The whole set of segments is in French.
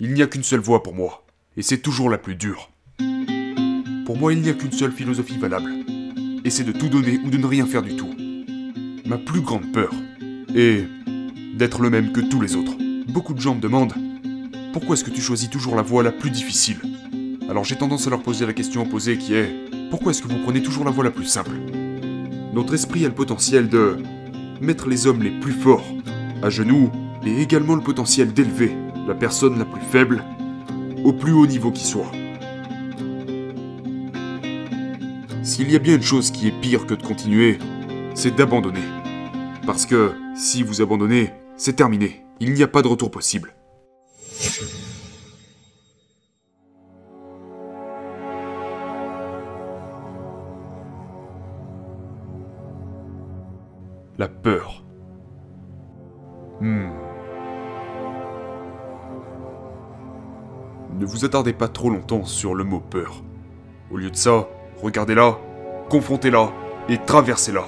Il n'y a qu'une seule voie pour moi, et c'est toujours la plus dure. Pour moi, il n'y a qu'une seule philosophie valable, et c'est de tout donner ou de ne rien faire du tout. Ma plus grande peur est d'être le même que tous les autres. Beaucoup de gens me demandent pourquoi est-ce que tu choisis toujours la voie la plus difficile? Alors j'ai tendance à leur poser la question opposée qui est pourquoi est-ce que vous prenez toujours la voie la plus simple? Notre esprit a le potentiel de mettre les hommes les plus forts à genoux et également le potentiel d'élever la personne la plus faible au plus haut niveau qui soit. S'il y a bien une chose qui est pire que de continuer, c'est d'abandonner. Parce que si vous abandonnez, c'est terminé. Il n'y a pas de retour possible. La peur. Hmm. Ne vous attardez pas trop longtemps sur le mot peur. Au lieu de ça, regardez-la, confrontez-la et traversez-la.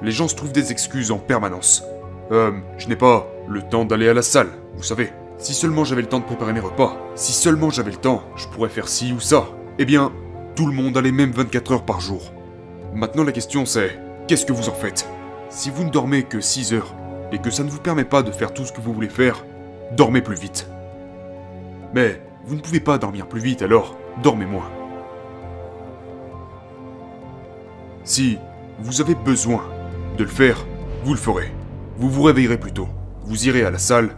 Les gens se trouvent des excuses en permanence. Euh, je n'ai pas le temps d'aller à la salle, vous savez. Si seulement j'avais le temps de préparer mes repas, si seulement j'avais le temps, je pourrais faire ci ou ça. Eh bien, tout le monde a les mêmes 24 heures par jour. Maintenant la question c'est, qu'est-ce que vous en faites? Si vous ne dormez que 6 heures, et que ça ne vous permet pas de faire tout ce que vous voulez faire, dormez plus vite. Mais vous ne pouvez pas dormir plus vite, alors dormez moins. Si vous avez besoin de le faire, vous le ferez. Vous vous réveillerez plus tôt. Vous irez à la salle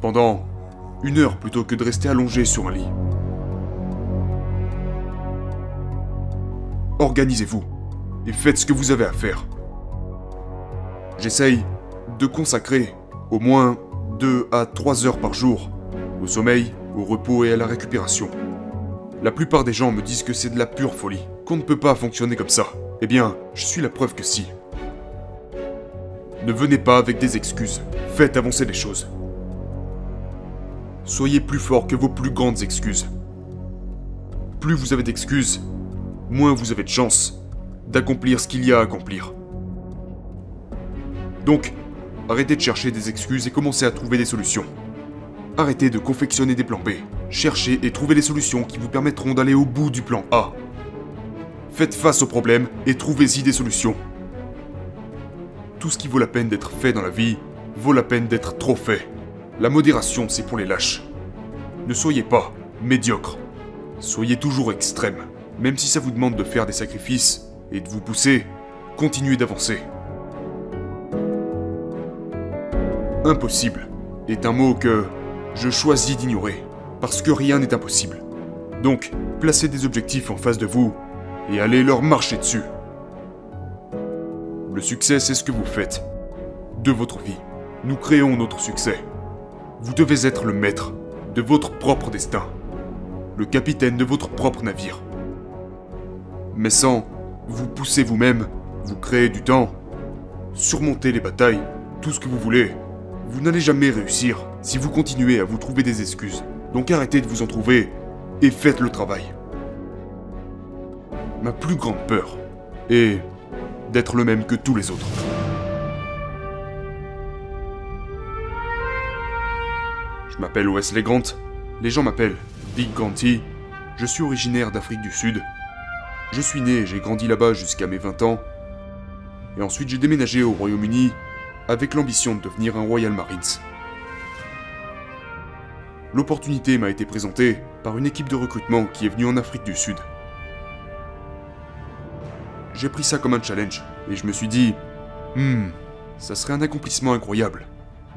pendant une heure plutôt que de rester allongé sur un lit. Organisez-vous et faites ce que vous avez à faire. J'essaye de consacrer au moins 2 à 3 heures par jour au sommeil, au repos et à la récupération. La plupart des gens me disent que c'est de la pure folie, qu'on ne peut pas fonctionner comme ça. Eh bien, je suis la preuve que si. Ne venez pas avec des excuses, faites avancer les choses. Soyez plus fort que vos plus grandes excuses. Plus vous avez d'excuses, moins vous avez de chances d'accomplir ce qu'il y a à accomplir. Donc, arrêtez de chercher des excuses et commencez à trouver des solutions. Arrêtez de confectionner des plans B. Cherchez et trouvez les solutions qui vous permettront d'aller au bout du plan A. Faites face aux problèmes et trouvez-y des solutions. Tout ce qui vaut la peine d'être fait dans la vie vaut la peine d'être trop fait. La modération, c'est pour les lâches. Ne soyez pas médiocre. Soyez toujours extrême. Même si ça vous demande de faire des sacrifices et de vous pousser, continuez d'avancer. Impossible est un mot que je choisis d'ignorer, parce que rien n'est impossible. Donc, placez des objectifs en face de vous et allez leur marcher dessus. Le succès, c'est ce que vous faites. De votre vie. Nous créons notre succès. Vous devez être le maître de votre propre destin. Le capitaine de votre propre navire. Mais sans vous pousser vous-même, vous créer du temps, surmonter les batailles, tout ce que vous voulez, vous n'allez jamais réussir si vous continuez à vous trouver des excuses. Donc arrêtez de vous en trouver et faites le travail. Ma plus grande peur est d'être le même que tous les autres. Je m'appelle Wesley Grant. Les gens m'appellent Big Granty. Je suis originaire d'Afrique du Sud. Je suis né et j'ai grandi là-bas jusqu'à mes 20 ans. Et ensuite j'ai déménagé au Royaume-Uni avec l'ambition de devenir un Royal Marines. L'opportunité m'a été présentée par une équipe de recrutement qui est venue en Afrique du Sud. J'ai pris ça comme un challenge et je me suis dit, hmm, ça serait un accomplissement incroyable.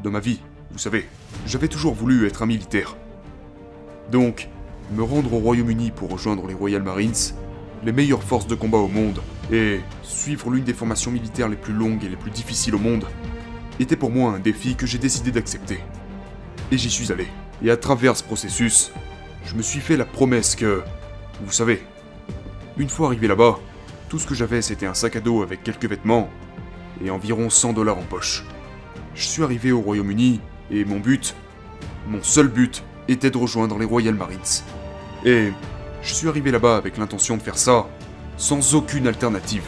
Dans ma vie, vous savez, j'avais toujours voulu être un militaire. Donc, me rendre au Royaume-Uni pour rejoindre les Royal Marines, les meilleures forces de combat au monde, et suivre l'une des formations militaires les plus longues et les plus difficiles au monde, était pour moi un défi que j'ai décidé d'accepter. Et j'y suis allé. Et à travers ce processus, je me suis fait la promesse que, vous savez, une fois arrivé là-bas, tout ce que j'avais c'était un sac à dos avec quelques vêtements et environ 100 dollars en poche. Je suis arrivé au Royaume-Uni et mon but, mon seul but, était de rejoindre les Royal Marines. Et je suis arrivé là-bas avec l'intention de faire ça sans aucune alternative.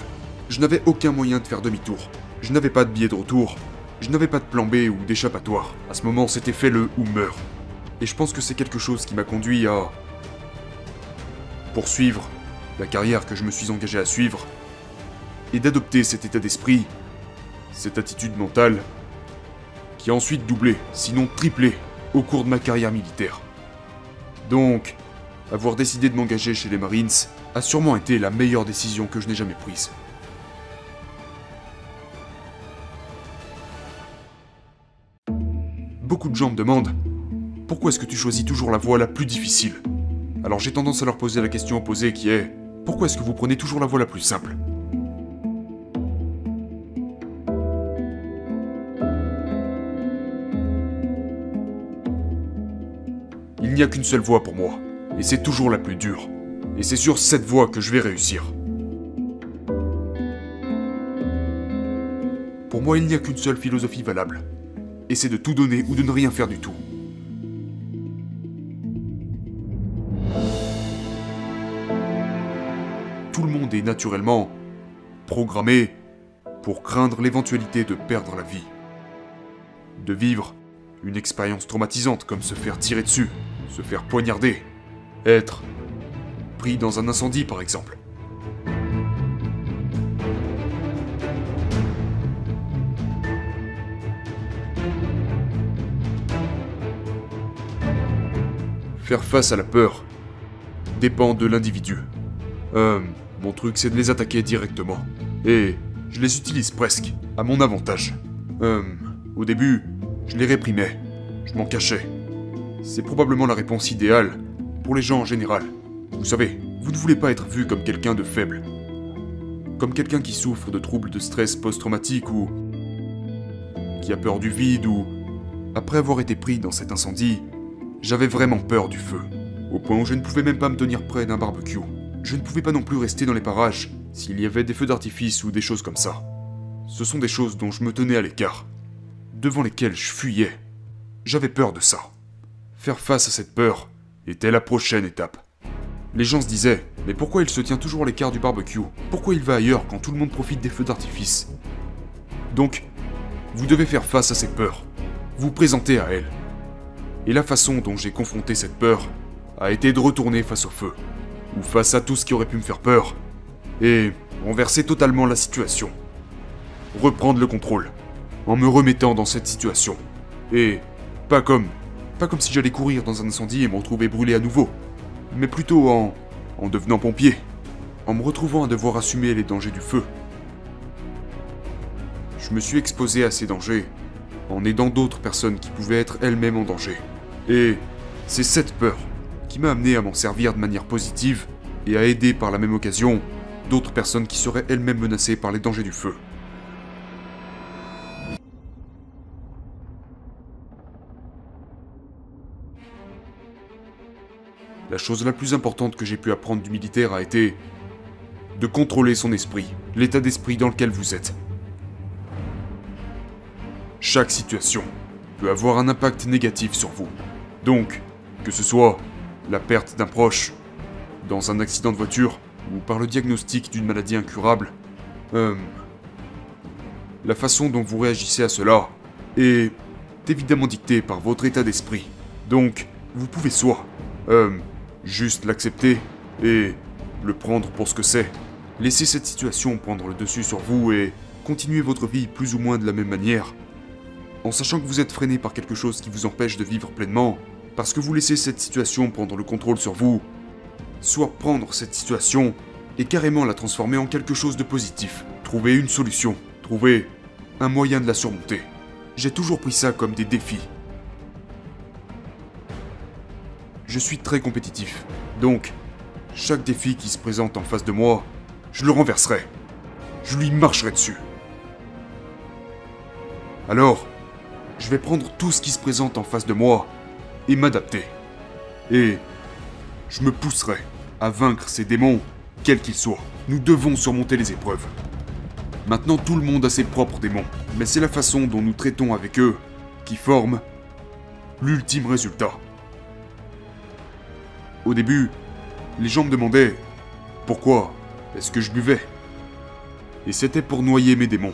Je n'avais aucun moyen de faire demi-tour. Je n'avais pas de billet de retour. Je n'avais pas de plan B ou d'échappatoire. À ce moment, c'était fait le ou meurt. Et je pense que c'est quelque chose qui m'a conduit à poursuivre la carrière que je me suis engagé à suivre et d'adopter cet état d'esprit, cette attitude mentale, qui a ensuite doublé, sinon triplé, au cours de ma carrière militaire. Donc, avoir décidé de m'engager chez les Marines a sûrement été la meilleure décision que je n'ai jamais prise. Beaucoup de gens me demandent pourquoi est-ce que tu choisis toujours la voie la plus difficile? Alors j'ai tendance à leur poser la question opposée qui est pourquoi est-ce que vous prenez toujours la voie la plus simple? Il n'y a qu'une seule voie pour moi, et c'est toujours la plus dure. Et c'est sur cette voie que je vais réussir. Pour moi, il n'y a qu'une seule philosophie valable, et c'est de tout donner ou de ne rien faire du tout. Tout le monde est naturellement programmé pour craindre l'éventualité de perdre la vie, de vivre une expérience traumatisante comme se faire tirer dessus, se faire poignarder, être pris dans un incendie par exemple. Faire face à la peur dépend de l'individu. Euh, mon truc c'est de les attaquer directement. Et je les utilise presque à mon avantage. Euh, au début, je les réprimais, je m'en cachais. C'est probablement la réponse idéale pour les gens en général. Vous savez, vous ne voulez pas être vu comme quelqu'un de faible. Comme quelqu'un qui souffre de troubles de stress post-traumatique ou qui a peur du vide ou après avoir été pris dans cet incendie, j'avais vraiment peur du feu, au point où je ne pouvais même pas me tenir près d'un barbecue. Je ne pouvais pas non plus rester dans les parages s'il y avait des feux d'artifice ou des choses comme ça. Ce sont des choses dont je me tenais à l'écart, devant lesquelles je fuyais. J'avais peur de ça. Faire face à cette peur était la prochaine étape. Les gens se disaient, mais pourquoi il se tient toujours à l'écart du barbecue? Pourquoi il va ailleurs quand tout le monde profite des feux d'artifice? Donc, vous devez faire face à ces peurs, vous présenter à elles. Et la façon dont j'ai confronté cette peur a été de retourner face au feu, ou face à tout ce qui aurait pu me faire peur, et renverser totalement la situation. Reprendre le contrôle, en me remettant dans cette situation. Et pas comme, pas comme si j'allais courir dans un incendie et me retrouver brûlé à nouveau, mais plutôt en, en devenant pompier, en me retrouvant à devoir assumer les dangers du feu. Je me suis exposé à ces dangers en aidant d'autres personnes qui pouvaient être elles-mêmes en danger. Et c'est cette peur qui m'a amené à m'en servir de manière positive et à aider par la même occasion d'autres personnes qui seraient elles-mêmes menacées par les dangers du feu. La chose la plus importante que j'ai pu apprendre du militaire a été de contrôler son esprit, l'état d'esprit dans lequel vous êtes. Chaque situation peut avoir un impact négatif sur vous. Donc, que ce soit la perte d'un proche, dans un accident de voiture, ou par le diagnostic d'une maladie incurable, euh, la façon dont vous réagissez à cela est évidemment dictée par votre état d'esprit. Donc, vous pouvez soit euh, juste l'accepter et le prendre pour ce que c'est, laisser cette situation prendre le dessus sur vous et continuer votre vie plus ou moins de la même manière, en sachant que vous êtes freiné par quelque chose qui vous empêche de vivre pleinement, parce que vous laissez cette situation prendre le contrôle sur vous, soit prendre cette situation et carrément la transformer en quelque chose de positif, trouver une solution, trouver un moyen de la surmonter. J'ai toujours pris ça comme des défis. Je suis très compétitif, donc chaque défi qui se présente en face de moi, je le renverserai. Je lui marcherai dessus. Alors, je vais prendre tout ce qui se présente en face de moi et m'adapter. Et je me pousserai à vaincre ces démons, quels qu'ils soient. Nous devons surmonter les épreuves. Maintenant, tout le monde a ses propres démons, mais c'est la façon dont nous traitons avec eux qui forme l'ultime résultat. Au début, les gens me demandaient pourquoi est-ce que je buvais? Et c'était pour noyer mes démons.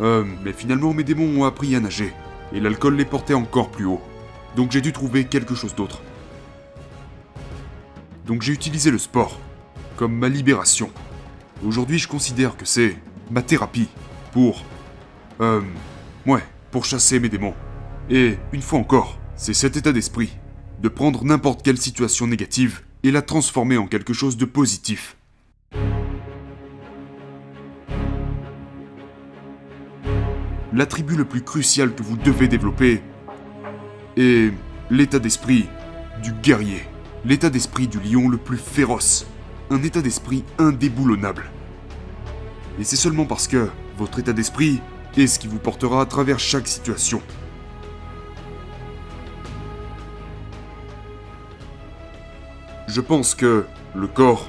Euh, mais finalement, mes démons ont appris à nager, et l'alcool les portait encore plus haut. Donc j'ai dû trouver quelque chose d'autre. Donc j'ai utilisé le sport comme ma libération. Aujourd'hui, je considère que c'est ma thérapie pour... Euh... Ouais, pour chasser mes démons. Et, une fois encore, c'est cet état d'esprit de prendre n'importe quelle situation négative et la transformer en quelque chose de positif. L'attribut le plus crucial que vous devez développer est l'état d'esprit du guerrier, l'état d'esprit du lion le plus féroce, un état d'esprit indéboulonnable. Et c'est seulement parce que votre état d'esprit est ce qui vous portera à travers chaque situation. Je pense que le corps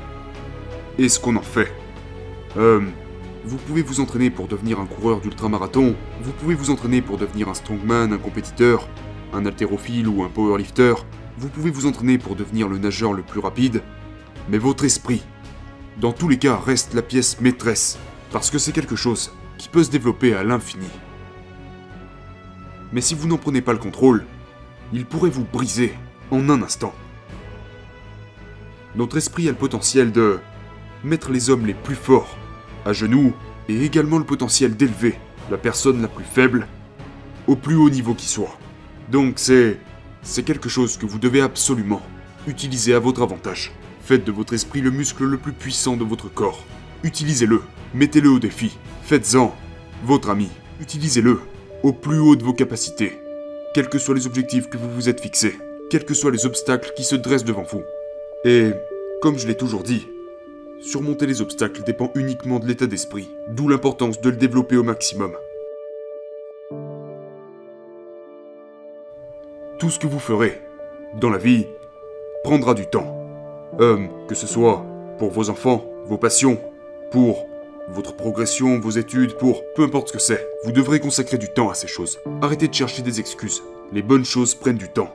est ce qu'on en fait. Euh, vous pouvez vous entraîner pour devenir un coureur d'ultramarathon, vous pouvez vous entraîner pour devenir un strongman, un compétiteur, un haltérophile ou un powerlifter, vous pouvez vous entraîner pour devenir le nageur le plus rapide, mais votre esprit, dans tous les cas, reste la pièce maîtresse, parce que c'est quelque chose qui peut se développer à l'infini. Mais si vous n'en prenez pas le contrôle, il pourrait vous briser en un instant. Notre esprit a le potentiel de mettre les hommes les plus forts à genoux et également le potentiel d'élever la personne la plus faible au plus haut niveau qui soit. Donc c'est c'est quelque chose que vous devez absolument utiliser à votre avantage. Faites de votre esprit le muscle le plus puissant de votre corps. Utilisez-le, mettez-le au défi, faites-en votre ami. Utilisez-le au plus haut de vos capacités, quels que soient les objectifs que vous vous êtes fixés, quels que soient les obstacles qui se dressent devant vous. Et, comme je l'ai toujours dit, surmonter les obstacles dépend uniquement de l'état d'esprit, d'où l'importance de le développer au maximum. Tout ce que vous ferez dans la vie prendra du temps. Euh, que ce soit pour vos enfants, vos passions, pour votre progression, vos études, pour peu importe ce que c'est, vous devrez consacrer du temps à ces choses. Arrêtez de chercher des excuses. Les bonnes choses prennent du temps.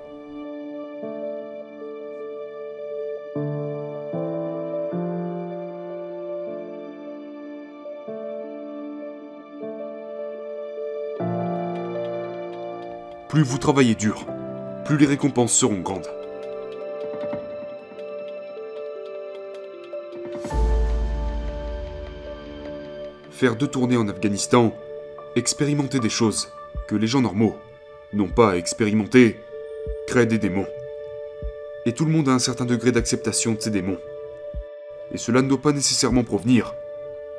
Plus vous travaillez dur, plus les récompenses seront grandes. Faire deux tournées en Afghanistan, expérimenter des choses que les gens normaux n'ont pas à expérimenter, crée des démons. Et tout le monde a un certain degré d'acceptation de ces démons. Et cela ne doit pas nécessairement provenir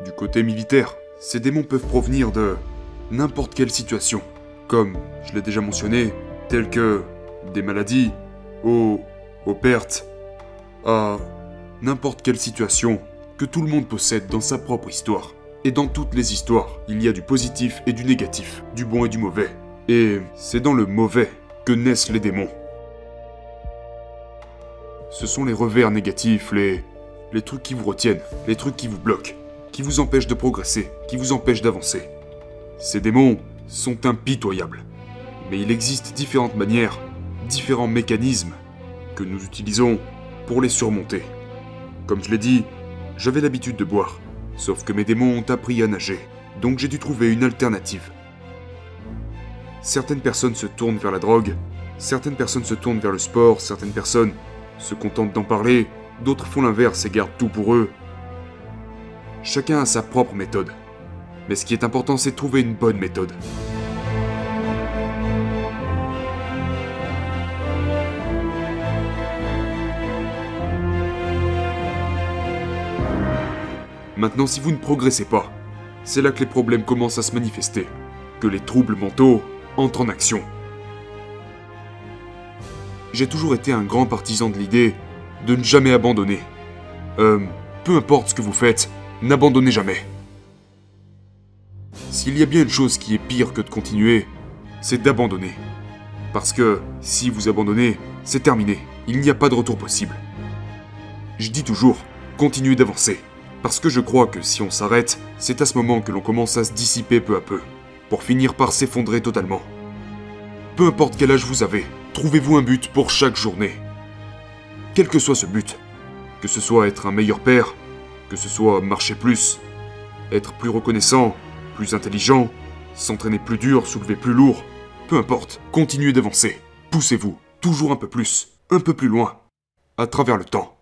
du côté militaire. Ces démons peuvent provenir de n'importe quelle situation, comme je l'ai déjà mentionné, telles que des maladies, aux, aux pertes, à n'importe quelle situation que tout le monde possède dans sa propre histoire. Et dans toutes les histoires, il y a du positif et du négatif, du bon et du mauvais. Et c'est dans le mauvais que naissent les démons. Ce sont les revers négatifs, les, les trucs qui vous retiennent, les trucs qui vous bloquent, qui vous empêchent de progresser, qui vous empêchent d'avancer. Ces démons sont impitoyables. Mais il existe différentes manières, différents mécanismes que nous utilisons pour les surmonter. Comme je l'ai dit, j'avais l'habitude de boire. Sauf que mes démons ont appris à nager, donc j'ai dû trouver une alternative. Certaines personnes se tournent vers la drogue, certaines personnes se tournent vers le sport, certaines personnes se contentent d'en parler, d'autres font l'inverse et gardent tout pour eux. Chacun a sa propre méthode. Mais ce qui est important, c'est trouver une bonne méthode. Maintenant, si vous ne progressez pas, c'est là que les problèmes commencent à se manifester, que les troubles mentaux entrent en action. J'ai toujours été un grand partisan de l'idée de ne jamais abandonner. Euh, peu importe ce que vous faites, n'abandonnez jamais. S'il y a bien une chose qui est pire que de continuer, c'est d'abandonner. Parce que si vous abandonnez, c'est terminé. Il n'y a pas de retour possible. Je dis toujours, continuez d'avancer. Parce que je crois que si on s'arrête, c'est à ce moment que l'on commence à se dissiper peu à peu, pour finir par s'effondrer totalement. Peu importe quel âge vous avez, trouvez-vous un but pour chaque journée. Quel que soit ce but, que ce soit être un meilleur père, que ce soit marcher plus, être plus reconnaissant, plus intelligent, s'entraîner plus dur, soulever plus lourd, peu importe, continuez d'avancer, poussez-vous, toujours un peu plus, un peu plus loin, à travers le temps.